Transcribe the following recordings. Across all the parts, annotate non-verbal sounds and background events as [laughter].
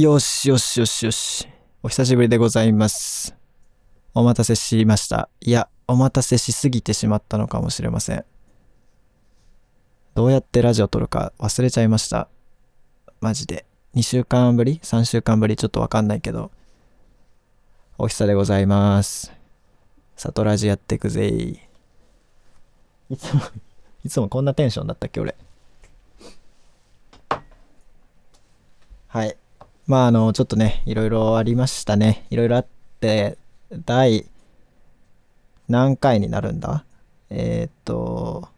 よしよしよしよし。お久しぶりでございます。お待たせしました。いや、お待たせしすぎてしまったのかもしれません。どうやってラジオ撮るか忘れちゃいました。マジで。2週間ぶり ?3 週間ぶり？ちょっとわかんないけど。お久でございます。里ラジやってくぜい。いつも、いつもこんなテンションだったっけ俺。はい。まああの、ちょっとね、いろいろありましたね。いろいろあって、第何回になるんだ？えー、っと、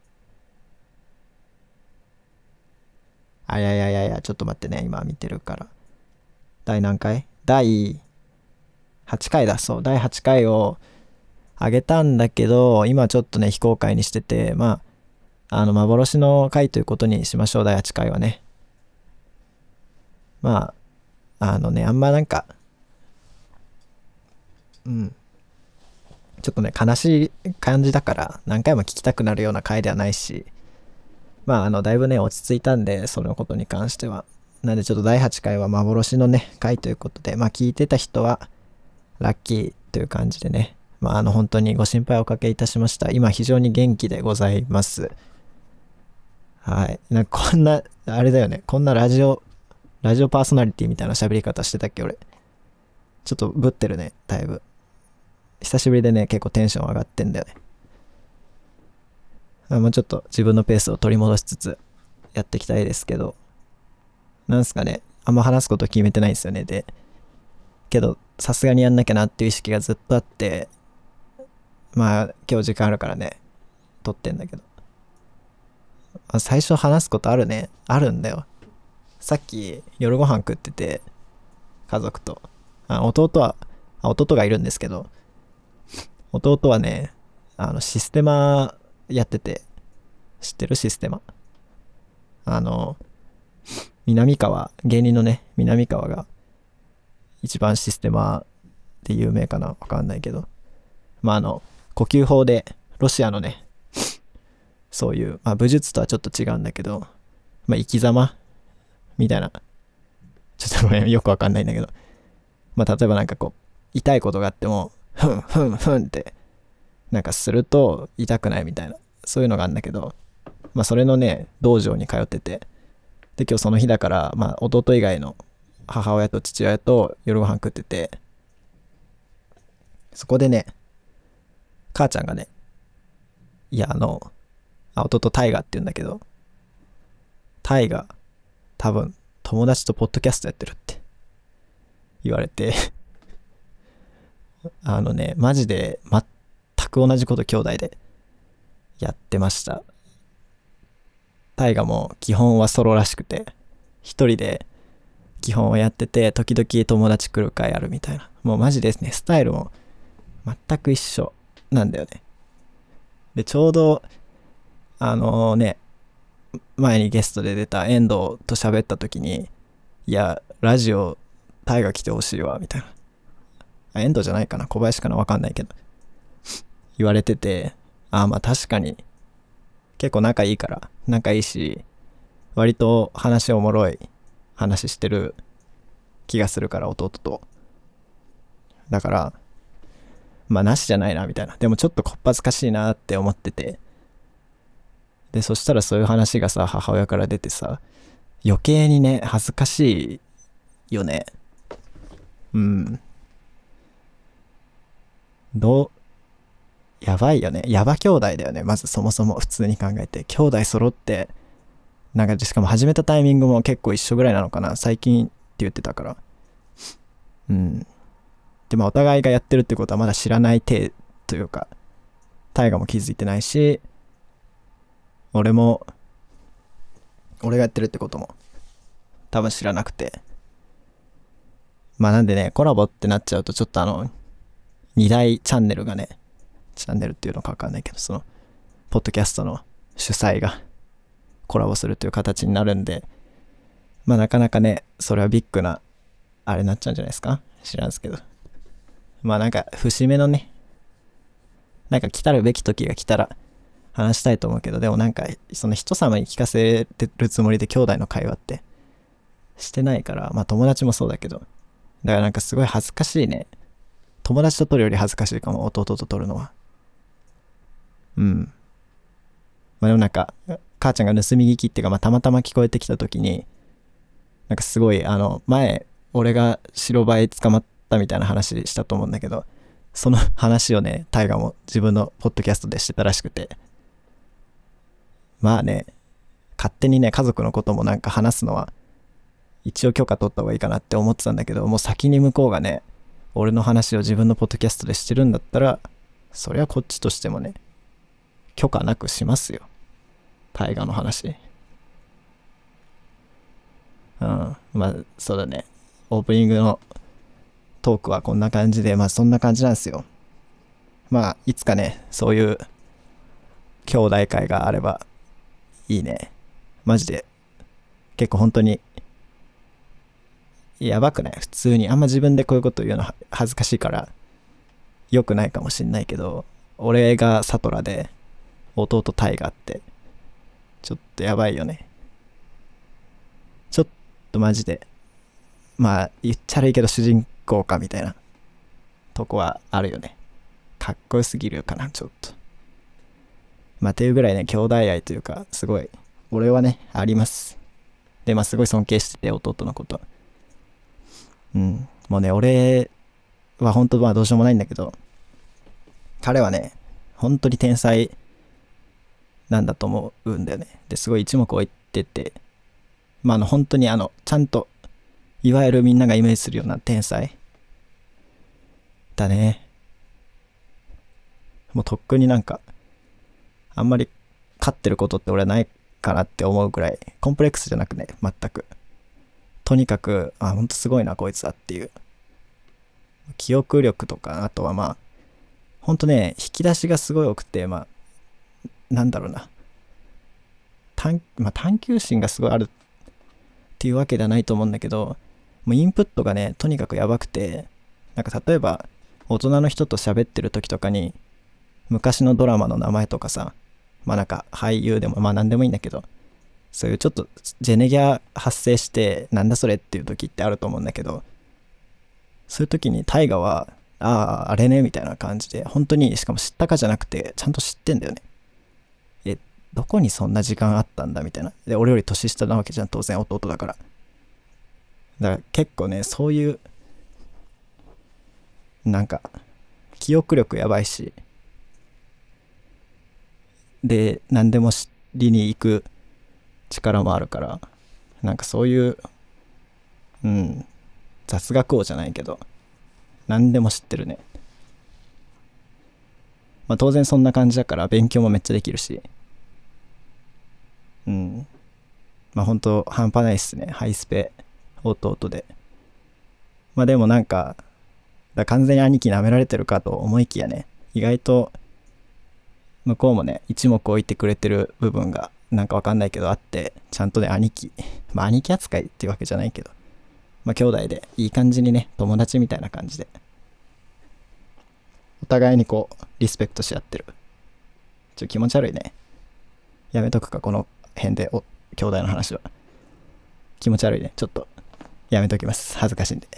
あ、いやいやいやいや、ちょっと待ってね、今見てるから。第何回？第8回だ、そう、第8回を上げたんだけど、今ちょっとね、非公開にしてて、まあ、あの、幻の回ということにしましょう、第8回はね。まあ、あのね、あんまなんか、うん。ちょっとね、悲しい感じだから、何回も聞きたくなるような回ではないし、まあ、あの、だいぶね、落ち着いたんで、そのことに関しては。なんで、ちょっと第8回は幻のね、回ということで、まあ、聞いてた人は、ラッキーという感じでね、まあ、あの、本当にご心配おかけいたしました。今、非常に元気でございます。はい。なんかこんな、あれだよね、こんなラジオ、ラジオパーソナリティみたいな喋り方してたっけ、俺。ちょっとぶってるね、だいぶ。久しぶりでね、結構テンション上がってんだよね。あもうちょっと自分のペースを取り戻しつつやっていきたいですけど、なんすかね、あんま話すこと決めてないんですよね。で、けど、さすがにやんなきゃなっていう意識がずっとあって、まあ、今日時間あるからね、撮ってんだけど。最初話すことあるね。あるんだよ。さっき夜ご飯食ってて、家族と。あ弟はあ、弟がいるんですけど、弟はね、あの、システマやってて、知ってるシステマ？あの、南川、芸人のね、南川が、一番システマで有名かなわかんないけど、まあ、あの、呼吸法で、ロシアのね、そういう、まあ、武術とはちょっと違うんだけど、まあ、生き様みたいな、ちょっとごめんよくわかんないんだけど、まあ、例えばなんかこう、痛いことがあっても、ふんふんふんって、なんかすると痛くないみたいな、そういうのがあるんだけど、まあそれのね、道場に通ってて、で、今日その日だから、まあ弟以外の母親と父親と夜ご飯食ってて、そこでね、母ちゃんがね、いや、あの、あ弟タイガって言うんだけど、タイガ、多分友達とポッドキャストやってるって言われて、[laughs] あのね、マジで全く同じこと兄弟でやってました。タイガも基本はソロらしくて、一人で基本をやってて、時々友達来る会あるみたいな。もうマジですね、スタイルも全く一緒なんだよね。で、ちょうど、あのね、前にゲストで出た遠藤と喋った時に、いや、ラジオ、タイガ来てほしいわ、みたいな。あ、遠藤じゃないかな小林かなわかんないけど。言われてて、ああ、まあ確かに、結構仲いいから、仲いいし、割と話おもろい話してる気がするから、弟と。だから、まあなしじゃないな、みたいな。でもちょっとこっぱずかしいなって思ってて。で、そしたらそういう話がさ、母親から出てさ、余計にね、恥ずかしいよね。うん。どう、やばいよね。ヤバ兄弟だよね。まずそもそも普通に考えて。兄弟揃って、なんかしかも始めたタイミングも結構一緒ぐらいなのかな。最近って言ってたから。うん。でもお互いがやってるってことはまだ知らない体というか、大河も気づいてないし、俺も、俺がやってるってことも多分知らなくて。まあなんでね、コラボってなっちゃうとちょっとあの、二大チャンネルがね、チャンネルっていうのかわかんないけど、その、ポッドキャストの主催がコラボするという形になるんで、まあなかなかね、それはビッグな、あれになっちゃうんじゃないですか？知らんすけど。まあなんか、節目のね、なんか来たるべき時が来たら話したいと思うけど、でもなんか、その人様に聞かせてるつもりで兄弟の会話って、してないから、まあ友達もそうだけど。だからなんかすごい恥ずかしいね。友達と撮るより恥ずかしいかも、弟と撮るのは。うん。まあでもなんか、母ちゃんが盗み聞きっていうか、まあたまたま聞こえてきた時に、なんかすごい、あの、前、俺が白バイ捕まったみたいな話したと思うんだけど、その話をね、タイガも自分のポッドキャストでしてたらしくて。まあね、勝手にね、家族のこともなんか話すのは、一応許可取った方がいいかなって思ってたんだけど、もう先に向こうがね、俺の話を自分のポッドキャストでしてるんだったら、そりゃこっちとしてもね、許可なくしますよ。大河の話。うん。まあ、そうだね。オープニングのトークはこんな感じで、まあそんな感じなんですよ。まあ、いつかね、そういう兄弟会があればいいね。マジで。結構本当に、やばくない？普通に。あんま自分でこういうこと言うの恥ずかしいから、良くないかもしんないけど、俺がサトラで、弟タイガって、ちょっとやばいよね。ちょっとマジで、まあ、言っちゃ悪いけど主人公かみたいなとこはあるよね。かっこよすぎるかな、ちょっと。まあ、っていうぐらいね、兄弟愛というか、すごい、俺はね、あります。で、まあ、すごい尊敬してて、弟のこと。うん。もうね、俺は本当まあどうしようもないんだけど、彼はね、本当に天才なんだと思うんだよね。で、すごい一目置いてて、まあ、あの、本当にあの、ちゃんと、いわゆるみんながイメージするような天才だね。もうとっくになんか、あんまり勝ってることって俺はないかなって思うくらい、コンプレックスじゃなくね、全く。とにかく、あ、ほんとすごいな、こいつはっていう。記憶力とか、あとはまあ、ほんとね、引き出しがすごい多くて、まあ、なんだろうな。探、まあ、探求心がすごいあるっていうわけではないと思うんだけど、もうインプットがね、とにかくやばくて、なんか例えば、大人の人と喋ってる時とかに、昔のドラマの名前とかさ、まあなんか俳優でも、まあ何でもいいんだけど、そういうちょっとジェネギャ発生して、なんだそれっていう時ってあると思うんだけど、そういう時に大河は、ああ、あれね、みたいな感じで、本当に、しかも知ったかじゃなくて、ちゃんと知ってんだよね。え、どこにそんな時間あったんだみたいな。で、俺より年下なわけじゃん、当然弟だから。だから結構ね、そういう、なんか、記憶力やばいし、で、何でも知りに行く力もあるから、なんかそういう、うん、雑学王じゃないけど、何でも知ってるね。まあ当然そんな感じだから勉強もめっちゃできるし、うん。まあ本当半端ないっすね。ハイスペ弟で。まあでもなんか、だ完全に兄貴舐められてるかと思いきやね、意外と向こうもね、一目置いてくれてる部分がなんかわかんないけどあって、ちゃんとね、兄貴、まあ兄貴扱いっていうわけじゃないけど、まあ兄弟でいい感じにね、友達みたいな感じで、お互いにこう、リスペクトし合ってる。ちょ、気持ち悪いね。やめとくか、この辺で、お、兄弟の話は。気持ち悪いね。ちょっと、やめときます。恥ずかしいんで。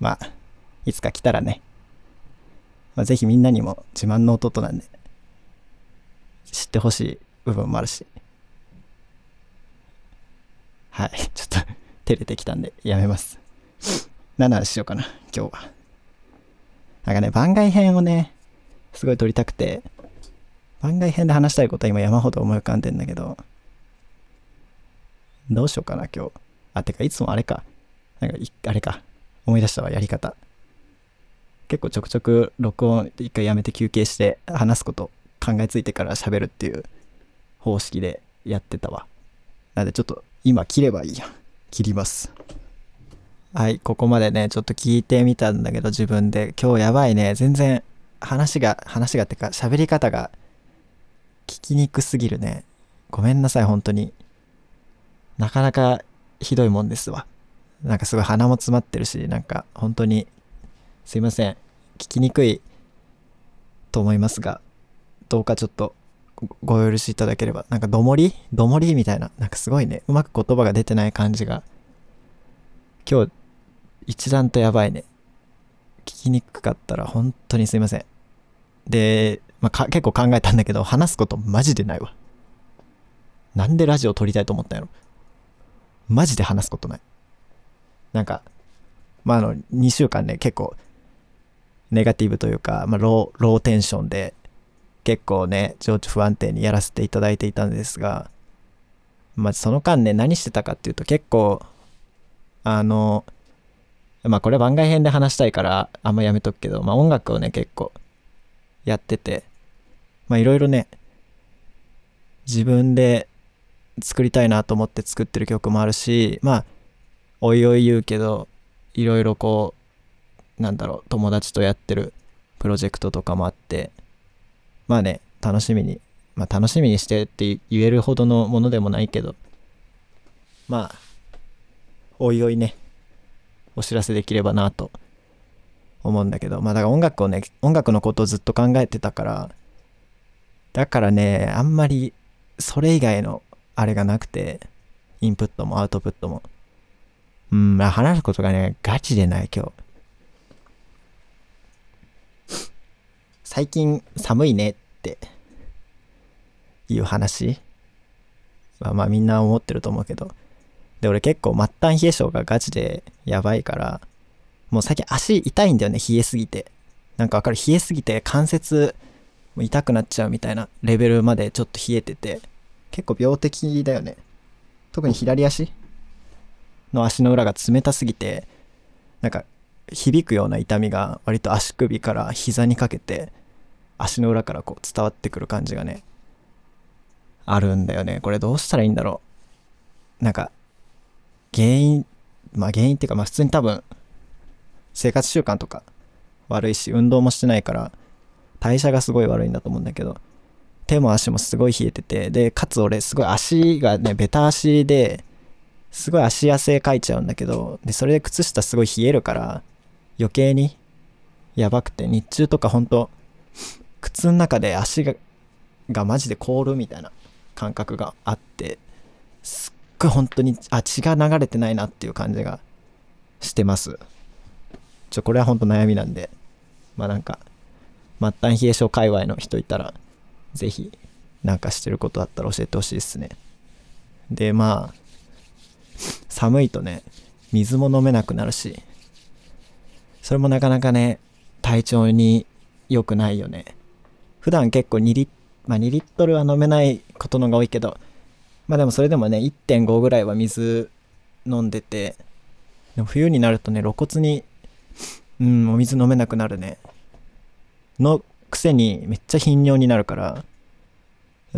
まあ、いつか来たらね、まあ、ぜひみんなにも自慢の弟なんで、知ってほしい部分もあるし。はい、[laughs] ちょっと、照れてきたんで、やめます。何話しようかな、今日は。なんかね、番外編をね、すごい撮りたくて、番外編で話したいことは今山ほど思い浮かんでんだけど、どうしようかな、今日。あ、てか、いつもあれか。なんか、あれか。思い出したわ、やり方。結構ちょくちょく録音一回やめて休憩して話すこと考えついてから喋るっていう方式でやってたわ。なんでちょっと今切ればいいや。切ります。はい、ここまでね、ちょっと聞いてみたんだけど自分で今日やばいね。全然話が、話がってか喋り方が聞きにくすぎるね。ごめんなさい、本当に。なかなかひどいもんですわ。なんかすごい鼻も詰まってるし、なんか本当にすいません。聞きにくいと思いますが、どうかちょっとごご許しいただければ。なんかどもり？どもりみたいな。なんかすごいね。うまく言葉が出てない感じが今日一段とやばいね聞きにくかったら本当にすいませんで、まあ、結構考えたんだけど話すことマジでないわなんでラジオ撮りたいと思ったんやろ？マジで話すことないなんかまああの2週間ね結構ネガティブというか、まあ、ローローテンションで結構ね情緒不安定にやらせていただいていたんですがまあその間ね何してたかっていうと結構あのまあこれ番外編で話したいからあんまやめとくけど、まあ音楽をね結構やってて、まあいろいろね、自分で作りたいなと思って作ってる曲もあるし、まあ、おいおい言うけど、いろいろこう、なんだろう、友達とやってるプロジェクトとかもあって、まあね、楽しみに、まあ楽しみにしてって言えるほどのものでもないけど、まあ、おいおいね、お知らせできればなと思うんだけど、まあだから音楽をね、音楽のことをずっと考えてたから、だからね、あんまりそれ以外のあれがなくて、インプットもアウトプットも。うん、まあ話すことがね、ガチでない今日。最近寒いねっていう話はまあみんな思ってると思うけど、で、俺結構末端冷え性がガチでやばいから、もう最近足痛いんだよね、冷えすぎて。なんかわかる？冷えすぎて関節痛くなっちゃうみたいなレベルまでちょっと冷えてて、結構病的だよね。特に左足の足の裏が冷たすぎて、なんか響くような痛みが割と足首から膝にかけて、足の裏からこう伝わってくる感じがね、あるんだよね。これどうしたらいいんだろう。なんか原因、まあ原因っていうか、まあ普通に多分、生活習慣とか悪いし、運動もしてないから、代謝がすごい悪いんだと思うんだけど、手も足もすごい冷えてて、で、かつ俺すごい足がね、ベタ足で、すごい足汗かいちゃうんだけど、で、それで靴下すごい冷えるから、余計にやばくて、日中とかほんと、靴の中で足が、がマジで凍るみたいな感覚があって、すっごい本当に、あ、血が流れてないなっていう感じがしてます。ちょ、これは本当悩みなんで、まあなんか、末端冷え性界隈の人いたら、ぜひ、なんかしてることあったら教えてほしいですね。で、まあ、寒いとね、水も飲めなくなるし、それもなかなかね、体調に良くないよね。普段結構2リッ、まあ、2リットルは飲めないことのが多いけど、まあでもそれでもね、1.5ぐらいは水飲んでて、でも冬になるとね、露骨に、うん、お水飲めなくなるね。のくせにめっちゃ頻尿になるから、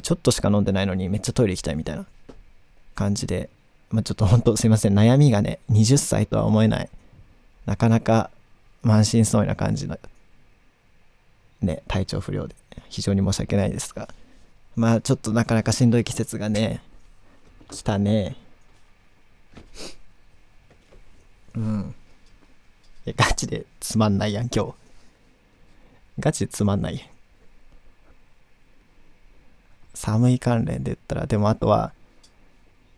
ちょっとしか飲んでないのにめっちゃトイレ行きたいみたいな感じで、まあちょっとほんとすいません、悩みがね、20歳とは思えない、なかなか満身創痍な感じの、ね、体調不良で、非常に申し訳ないですが、まあちょっとなかなかしんどい季節がね、来たね。うん。え、ガチでつまんないやん、今日。ガチでつまんないやん。寒い関連で言ったら、でもあとは、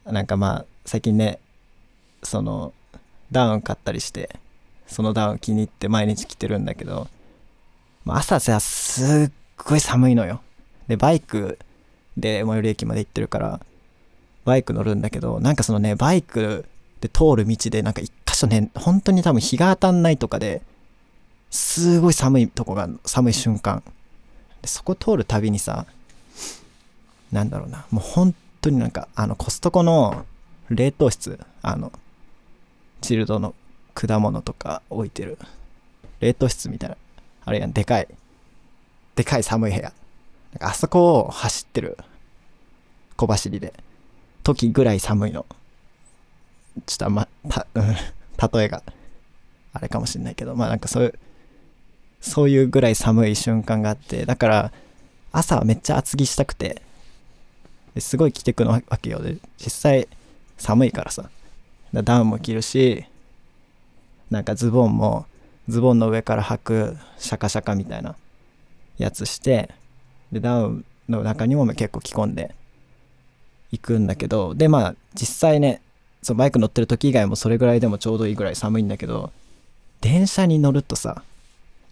なんかまあ、最近ね、その、ダウン買ったりして、そのダウン気に入って毎日着てるんだけど、まあ、朝さ、すっごい寒いのよ。で、バイクで最寄り駅まで行ってるから、バイク乗るんだけど、なんかそのね、バイクで通る道で、なんか一箇所ね、本当に多分日が当たんないとかで、すごい寒いとこが、寒い瞬間。そこ通るたびにさ、なんだろうな、もう本当になんか、あの、コストコの冷凍室、あの、チルドの果物とか置いてる、冷凍室みたいな、あれやん、でかい、でかい寒い部屋。なんかあそこを走ってる。小走りで。時ぐらい寒いの。ちょっとあんま、た、うん、例えが、あれかもしんないけど、まあなんかそういう、そういうぐらい寒い瞬間があって、だから、朝はめっちゃ厚着したくて、すごい着てくのわけよ。で、実際寒いからさ、ダウンも着るし、なんかズボンも、ズボンの上から履くシャカシャカみたいなやつして、で、ダウンの中にも結構着込んで、行くんだけど、で、まあ、実際ね、そうバイク乗ってる時以外もそれぐらいでもちょうどいいぐらい寒いんだけど電車に乗るとさ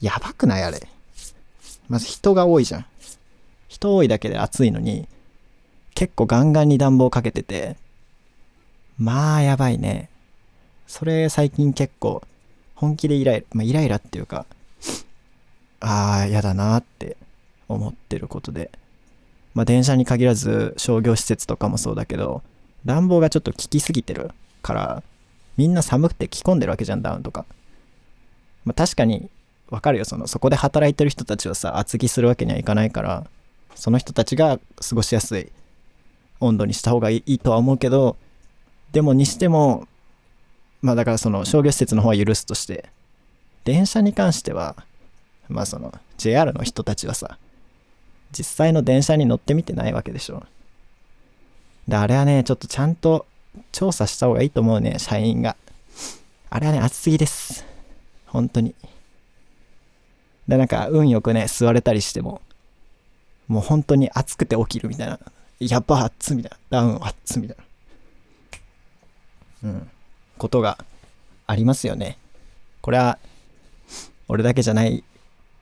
やばくないあれ。まず人が多いじゃん。人多いだけで暑いのに結構ガンガンに暖房かけててまあやばいね。それ最近結構本気でイライラ、まあ、イライラっていうかああ嫌だなって思ってることで。まあ電車に限らず商業施設とかもそうだけど暖房がちょっと効きすぎてるからみんな寒くて着込んでるわけじゃんダウンとか。まあ確かにわかるよ。そのそこで働いてる人たちはさ厚着するわけにはいかないからその人たちが過ごしやすい温度にした方がいいとは思うけどでもにしてもまあだからその商業施設の方は許すとして電車に関してはまあその JR の人たちはさ実際の電車に乗ってみてないわけでしょ。であれはねちょっとちゃんと調査した方がいいと思うね社員が。あれはね暑すぎです。本当に。でなんか運よくね座れたりしてももう本当に暑くて起きるみたいな。やっぱ暑みたいな。ダウン暑みたいな。うん。ことがありますよね。これは俺だけじゃない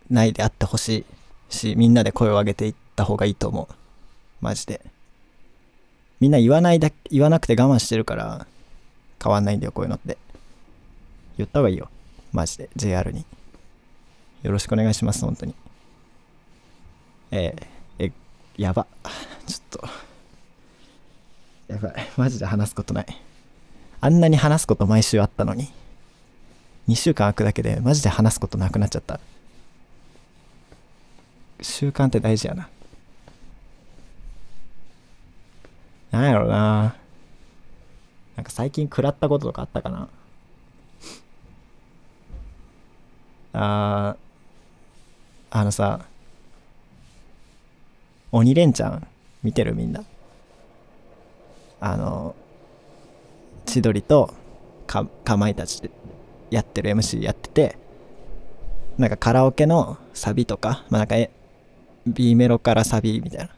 ないであってほしいしみんなで声を上げていった方がいいと思う。マジで。みんな言わないだ言わなくて我慢してるから変わんないんだよこういうのって。言った方がいいよ。マジで。JR に。よろしくお願いします本当に。えー、えやば。ちょっと。やばい。マジで話すことない。あんなに話すこと毎週あったのに。2週間空くだけでマジで話すことなくなっちゃった。習慣って大事やな。なんやろうな。なんか最近食らったこととかあったかな。あーあのさ鬼レンチャン見てるみんな。あの千鳥とかかまいたちでやってる MC やっててなんかカラオケのサビとかまあなんか B メロからサビみたいな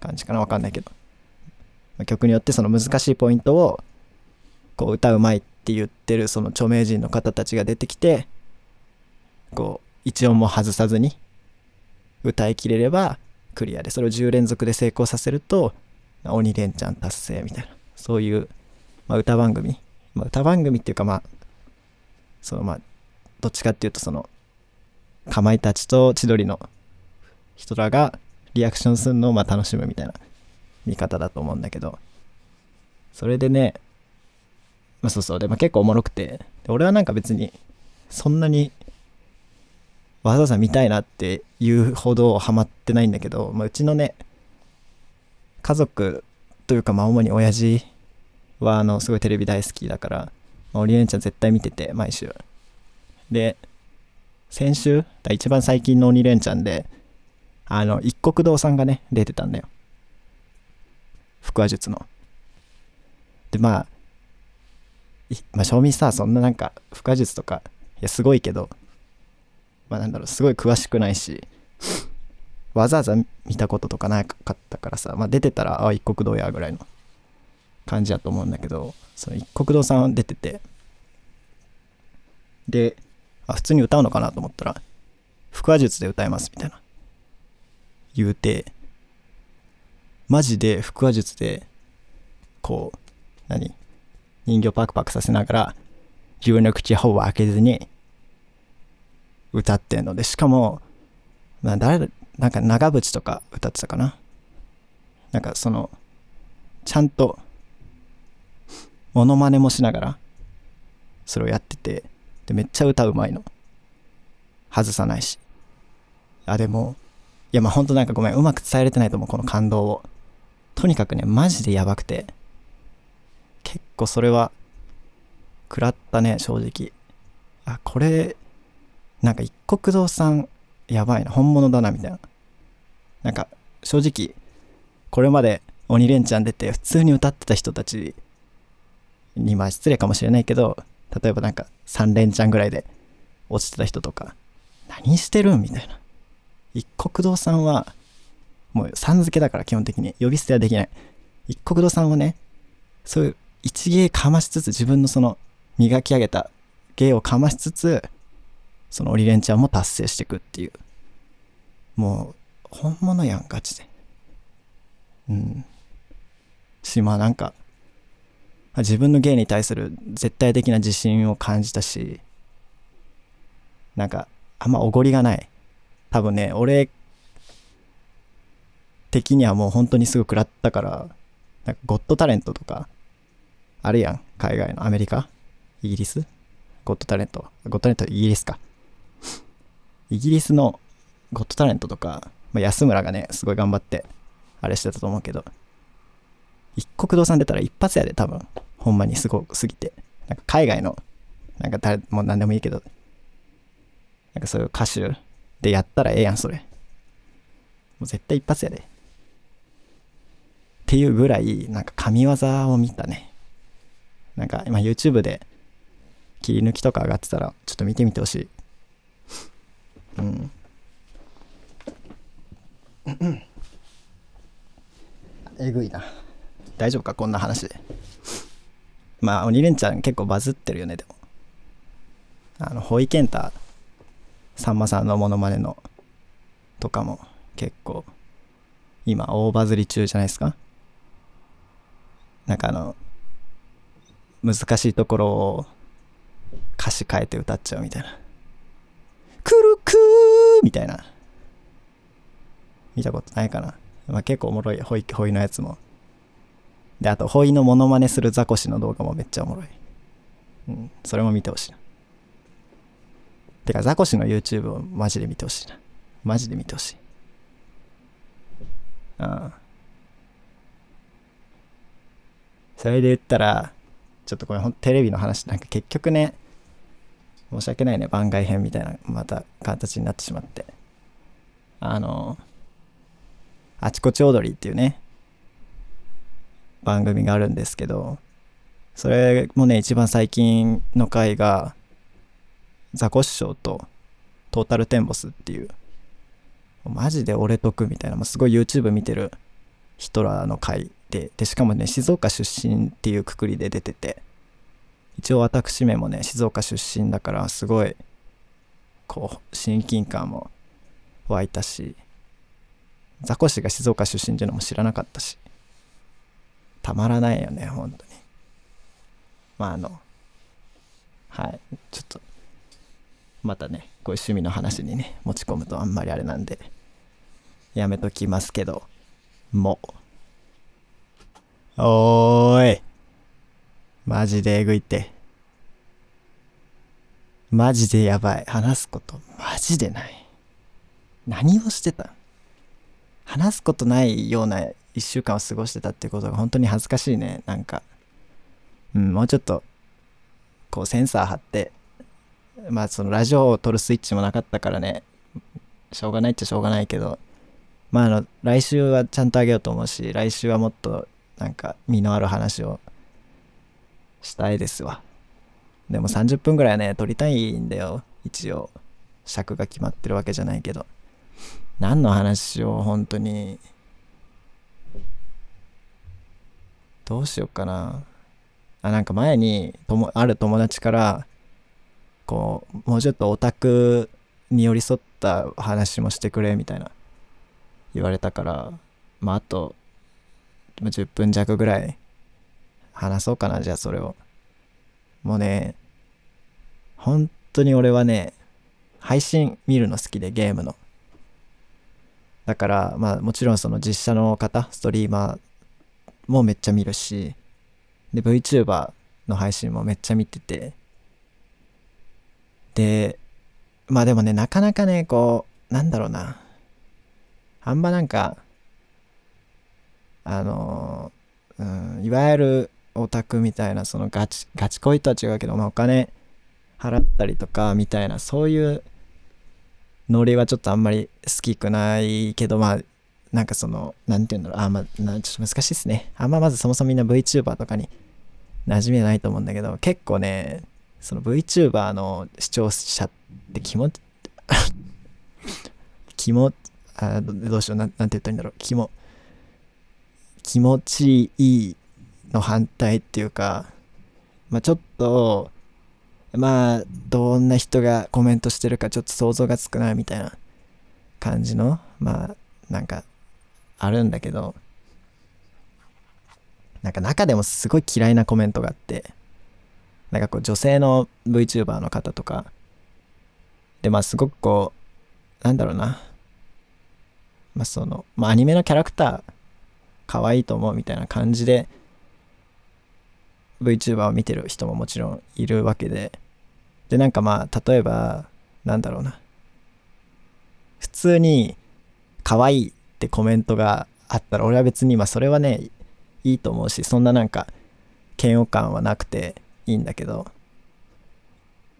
感じかなわかんないけど。曲によってその難しいポイントをこう歌うまいって言ってるその著名人の方たちが出てきてこう一音も外さずに歌いきれればクリアでそれを10連続で成功させると鬼レンチャン達成みたいなそういう、まあ、歌番組、まあ、歌番組っていうかまあそのまあどっちかっていうとそのかまいたちと千鳥の人らがリアクションするのをまあ楽しむみたいな見方だと思うんだけど。それでねまあそうそう。で、まあ、結構おもろくて。俺はなんか別にそんなにわざわざ見たいなっていうほどハマってないんだけど、まあ、うちのね家族というかまあ主に親父はあのすごいテレビ大好きだから、まあ、オリエンちゃん絶対見てて毎週。で先週一番最近の鬼レンチャンであの一国堂さんがね出てたんだよ。腹話術の。でまあまあ正味さそんななんか腹話術とかいやすごいけどまあなんだろうすごい詳しくないしわざわざ見たこととかなかったからさ、まあ、出てたらあ一国堂やぐらいの。感じやと思うんだけどその一国堂さん出てて。であ普通に歌うのかなと思ったら腹話術で歌いますみたいな。言うてマジで腹話術でこう何人形パクパクさせながら自分の口ほぼ開けずに歌ってんのでしかも、まあ、誰なんか長渕とか歌ってたかな。なんかそのちゃんとモノマネもしながらそれをやっててでめっちゃ歌うまいの。外さないし。あでもいやまあほんとなんかごめんうまく伝えれてないと思うこの感動を。とにかくねマジでやばくて。結構それは食らったね正直。あこれなんか一国堂さんやばいな本物だなみたいな。なんか正直これまで鬼レンチャン出て普通に歌ってた人たちにまあ失礼かもしれないけど例えばなんか3連チャンぐらいで落ちてた人とか何してるんみたいな。一国堂さんはもうさん付けだから基本的に呼び捨てはできない。一国堂さんはねそういう一芸かましつつ自分のその磨き上げた芸をかましつつその鬼レンチャーも達成していくっていう。もう本物やんガチで。うん。しまあなんか自分の芸に対する絶対的な自信を感じたしなんかあんまおごりがない。多分ね俺的にはもう本当にすぐ食らったからなんかゴッドタレントとかあるやん海外のアメリカ？イギリス？ゴッドタレント？ゴッドタレントイギリスか。イギリスのゴッドタレントとか、まあ、安村がねすごい頑張ってあれしてたと思うけど一国堂さん出たら一発やで多分。ほんまにすごすぎてなんか海外のなんか誰もう何でもいいけどなんかそういう歌手でやったらええやんそれ。もう絶対一発やで。っていうぐらいなんか神業を見たね。なんか今 YouTube で切り抜きとか上がってたらちょっと見てみてほしい。うん。えぐいな。大丈夫か？こんな話で。まあ鬼レンチャン結構バズってるよねでも。あのホイケンタさんまさんのモノマネのとかも結構今大バズり中じゃないですか？なんかあの難しいところを歌詞変えて歌っちゃうみたいな「くるくー」みたいな。見たことないかな、まあ、結構おもろいホイホイのやつもであとホイのモノマネするザコシの動画もめっちゃおもろい。うんそれも見てほしいな。てかザコシの YouTube をマジで見てほしいな。マジで見てほしい。うん。それで言ったらちょっとこれほんテレビの話なんか結局ね申し訳ないね。番外編みたいなまた形になってしまって。あのあちこち踊りっていうね番組があるんですけどそれもね一番最近の回がザコシショウとトータルテンボスっていうマジで俺得みたいなもうすごい YouTube 見てる人らの回ででしかもね静岡出身っていうくくりで出てて一応私めもね静岡出身だからすごいこう親近感も湧いたしザコシが静岡出身っていうのも知らなかったしたまらないよね本当に。まああのはい。ちょっとまたねこういう趣味の話にね持ち込むとあんまりあれなんでやめときますけども。おーい。マジでえぐいって。マジでやばい。話すことマジでない。何をしてた話すことないような1週間を過ごしてたってことが本当に恥ずかしいね。なんか。うんもうちょっとこうセンサー貼ってまあそのラジオを撮るスイッチもなかったからね。しょうがないっちゃしょうがないけど。まああの来週はちゃんとあげようと思うし来週はもっとなんか身のある話をしたいですわ。でも30分ぐらいはね撮りたいんだよ。一応。尺が決まってるわけじゃないけど。何の話を本当にどうしようかな。あなんか前にともある友達からこうもうちょっとオタクに寄り添った話もしてくれみたいな言われたからまああと10分弱ぐらい話そうかなじゃあそれを。もうね本当に俺はね配信見るの好きでゲームの。だからまあもちろんその実写の方ストリーマーもめっちゃ見るしで VTuber の配信もめっちゃ見てて。でまあでもねなかなかねこうなんだろうな。あんまなんかあのうんいわゆるオタクみたいなそのガチガチ恋とは違うけど、まあ、お金払ったりとかみたいなそういうノリはちょっとあんまり好きくないけどまあなんかその何て言うんだろう。あまあなちょっと難しいですね。あんままずそもそもみんな VTuber とかに馴染みないと思うんだけど結構ねその VTuber の視聴者って気持ち [laughs] 気持あどうしようななんて言ったらいいんだろう。気も気持ちいいの反対っていうか、まあちょっと、まあどんな人がコメントしてるかちょっと想像がつくなみたいな感じの、まあなんかあるんだけど、なんか中でもすごい嫌いなコメントがあって、なんかこう女性の VTuber の方とか、でまあすごくこう、なんだろうな、まあその、まあアニメのキャラクター、可愛いと思うみたいな感じで VTuber を見てる人ももちろんいるわけででなんかまあ例えばなんだろうな。普通に可愛いってコメントがあったら俺は別にまあそれはねいいと思うしそんななんか嫌悪感はなくていいんだけど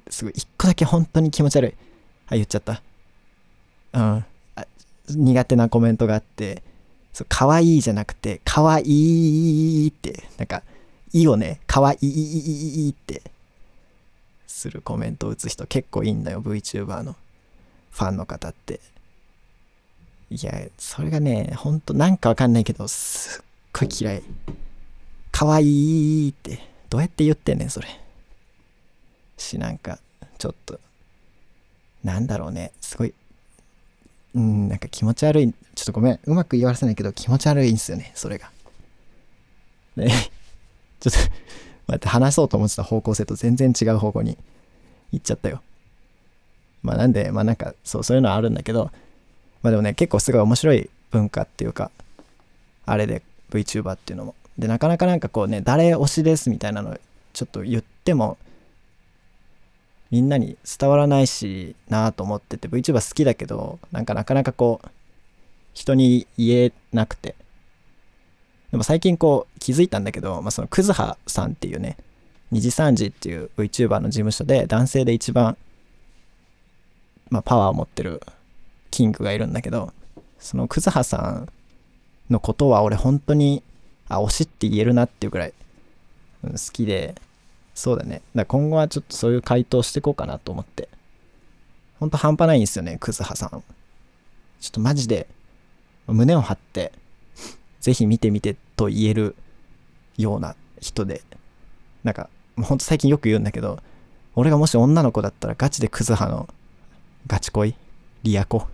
すごい一個だけ本当に気持ち悪い。あ言っちゃった。うん。苦手なコメントがあってそう、かわいじゃなくて、かわいって、なんか、いいよね、かわいいってするコメントを打つ人結構いいんだよ、VTuber のファンの方って。いや、それがね、ほんとなんかわかんないけど、すっごい嫌い。かわいいって、どうやって言ってんねん、それ。し、なんか、ちょっと、なんだろうね、すごいうん、なんか気持ち悪い。ちょっとごめん。うまく言わせないけど気持ち悪いんですよね、それが。ね、[laughs] ちょっと、待って、話そうと思ってた方向性と全然違う方向に行っちゃったよ。まあなんで、まあなんか、そう、そういうのはあるんだけど、まあでもね、結構すごい面白い文化っていうか、あれで VTuber っていうのも。で、なかなかなんかこうね、誰推しですみたいなのちょっと言っても、みんなに伝わらないしなと思ってて VTuber 好きだけどなんかなかなかこう人に言えなくてでも最近こう気づいたんだけど、まあ、そのクズハさんっていうね二次三次っていう VTuber の事務所で男性で一番、まあ、パワーを持ってるキングがいるんだけどそのクズハさんのことは俺本当にあ推しって言えるなっていうくらい、好きでそうだね。だ今後はちょっとそういう回答していこうかなと思って。ほんと半端ないんですよね、クズハさん。ちょっとマジで、胸を張って、ぜひ見てみてと言えるような人で。なんか、ほんと最近よく言うんだけど、俺がもし女の子だったらガチでクズハのガチ恋？リアコ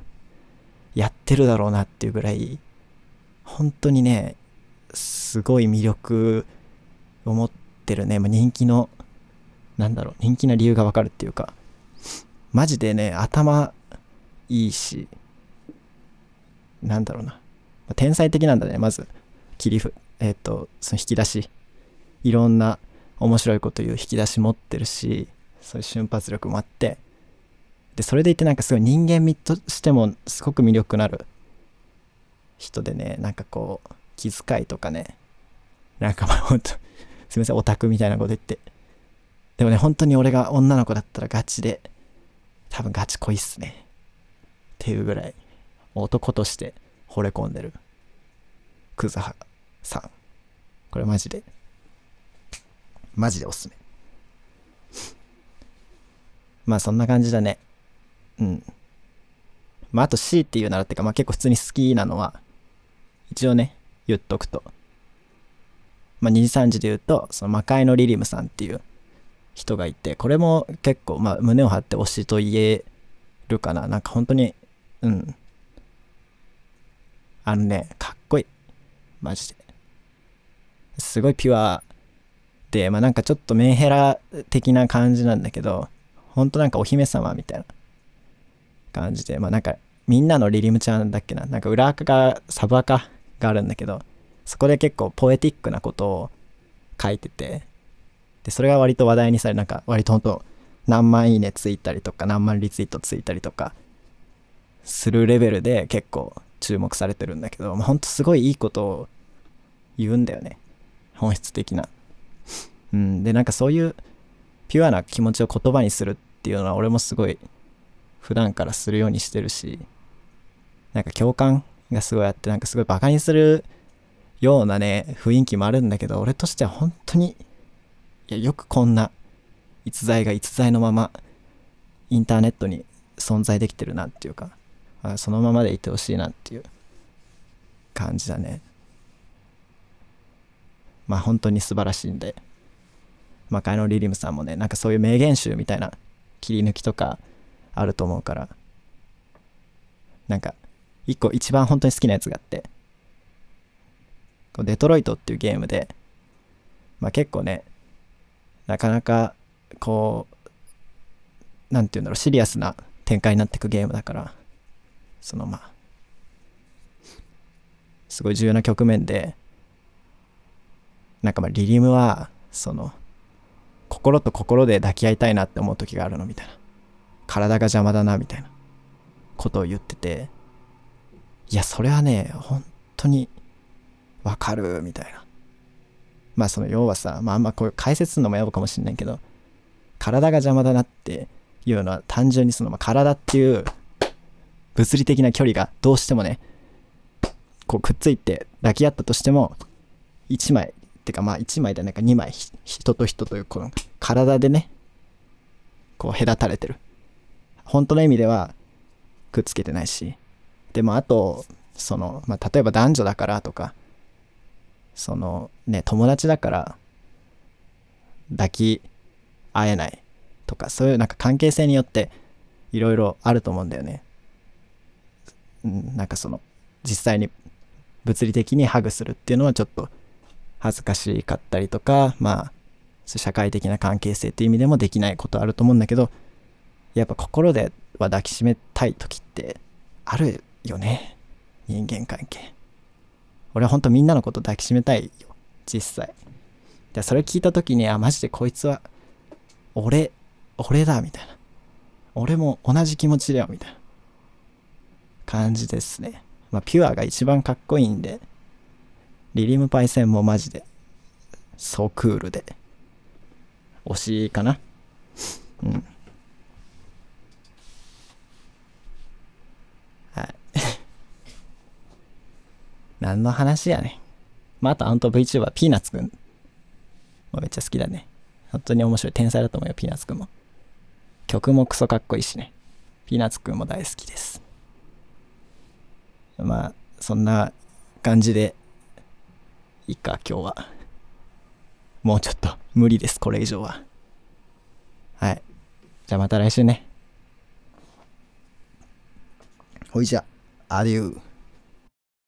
やってるだろうなっていうぐらい、本当にね、すごい魅力を持ってるね、まあ、人気のなんだろう、人気な理由がわかるっていうか、マジでね、頭いいし、なんだろうな。天才的なんだね、まず。切りふ、えっ、ー、と、その引き出し。いろんな面白いこと言う引き出し持ってるし、そういう瞬発力もあって、で、それでいてなんかすごい人間味としてもすごく魅力のある人でね、なんかこう、気遣いとかね、なんかまあほんと、[laughs] すみません、オタクみたいなこと言って、でもね、本当に俺が女の子だったらガチで、多分ガチ恋っすね。っていうぐらい、男として惚れ込んでる、クズハさん。これマジで、マジでおすすめ。まあそんな感じだね。うん。まああと C っていうならってか、まあ結構普通に好きなのは、一応ね、言っとくと。まあ2時3時で言うと、その魔界のリリムさんっていう、人がいて、これも結構、まあ、胸を張って推しと言えるかな。なんか本当に、うん。あのね、かっこいい。マジで。すごいピュアで、まあなんかちょっとメンヘラ的な感じなんだけど、ほんとなんかお姫様みたいな感じで、まあなんかみんなのリリムちゃんだっけな、なんか裏垢がサブ垢があるんだけど、そこで結構ポエティックなことを書いてて、で、それが割と話題にされ、なんか割と本当何万いいねついたりとか、何万リツイートついたりとか、するレベルで結構注目されてるんだけど、まあ、ほんとすごいいいことを言うんだよね。本質的な。うん。で、なんかそういうピュアな気持ちを言葉にするっていうのは俺もすごい普段からするようにしてるし、なんか共感がすごいあって、なんかすごいバカにするようなね、雰囲気もあるんだけど、俺としては本当にいや、よくこんな逸材が逸材のままインターネットに存在できてるなっていうか、そのままでいてほしいなっていう感じだね。まあ本当に素晴らしいんで、まあカイノリリムさんもね、なんかそういう名言集みたいな切り抜きとかあると思うから、なんか一個一番本当に好きなやつがあって、こデトロイトっていうゲームで、まあ結構ね、なかなかこう、なんていうんだろう、シリアスな展開になってくゲームだから、そのまあ、すごい重要な局面で、なんかまあリリムは、その、心と心で抱き合いたいなって思う時があるのみたいな。体が邪魔だなみたいなことを言ってて、いや、それはね、本当にわかるみたいな。まあその要はさ、まああんまこういう解説するのもやぼかもしんないけど、体が邪魔だなっていうのは単純にその、ま、体っていう物理的な距離がどうしてもね、こうくっついて抱き合ったとしても、1枚、ってかまあ1枚でなんか2枚、人と人というこの体でね、こう隔たれてる。本当の意味ではくっつけてないし、でもあと、その、まあ例えば男女だからとか、そのね、友達だから抱き合えないとか、そういうなんか関係性によっていろいろあると思うんだよね。なんかその、実際に物理的にハグするっていうのはちょっと恥ずかしかったりとか、まあ、社会的な関係性っていう意味でもできないことあると思うんだけど、やっぱ心では抱きしめたい時ってあるよね。人間関係。俺は本当みんなのこと抱きしめたいよ。実際。で、それ聞いた時に、あ、マジでこいつは、俺、俺だ、みたいな。俺も同じ気持ちだよ、みたいな感じですね。まあ、ピュアが一番かっこいいんで、リリムパイセンもマジで、そうクールで、推しかな。うん。はい。何の話やね。まあ、あと、あんと VTuber、ピーナッツくん。もめっちゃ好きだね。本当に面白い。天才だと思うよ、ピーナッツくんも。曲もクソかっこいいしね。ピーナッツくんも大好きです。まあ、そんな感じで、いいか、今日は。もうちょっと無理です、これ以上は。はい。じゃあまた来週ね。ほいじゃ、アデュー。